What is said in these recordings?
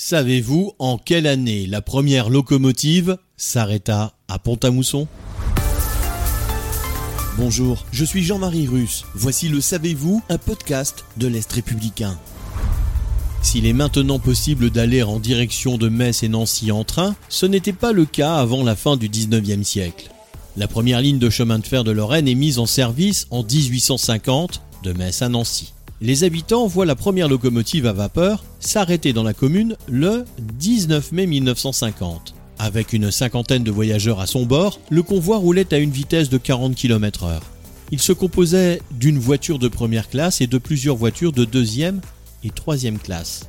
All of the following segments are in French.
Savez-vous en quelle année la première locomotive s'arrêta à Pont-à-Mousson? Bonjour, je suis Jean-Marie Russe. Voici le Savez-vous, un podcast de l'Est républicain. S'il est maintenant possible d'aller en direction de Metz et Nancy en train, ce n'était pas le cas avant la fin du 19e siècle. La première ligne de chemin de fer de Lorraine est mise en service en 1850 de Metz à Nancy. Les habitants voient la première locomotive à vapeur s'arrêter dans la commune le 19 mai 1950. Avec une cinquantaine de voyageurs à son bord, le convoi roulait à une vitesse de 40 km/h. Il se composait d'une voiture de première classe et de plusieurs voitures de deuxième et troisième classe.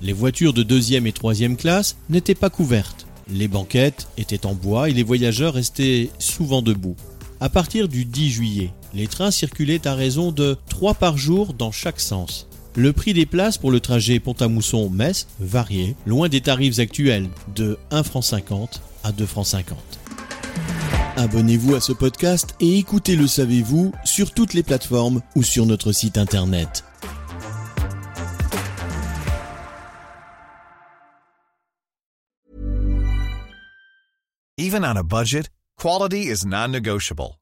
Les voitures de deuxième et troisième classe n'étaient pas couvertes. Les banquettes étaient en bois et les voyageurs restaient souvent debout. À partir du 10 juillet, les trains circulaient à raison de 3 par jour dans chaque sens. Le prix des places pour le trajet Pont-à-Mousson-Metz variait, loin des tarifs actuels, de 1 franc 50 à 2 francs 50. Abonnez-vous à ce podcast et écoutez Le Savez-vous sur toutes les plateformes ou sur notre site internet. Even on a budget, quality is non-negotiable.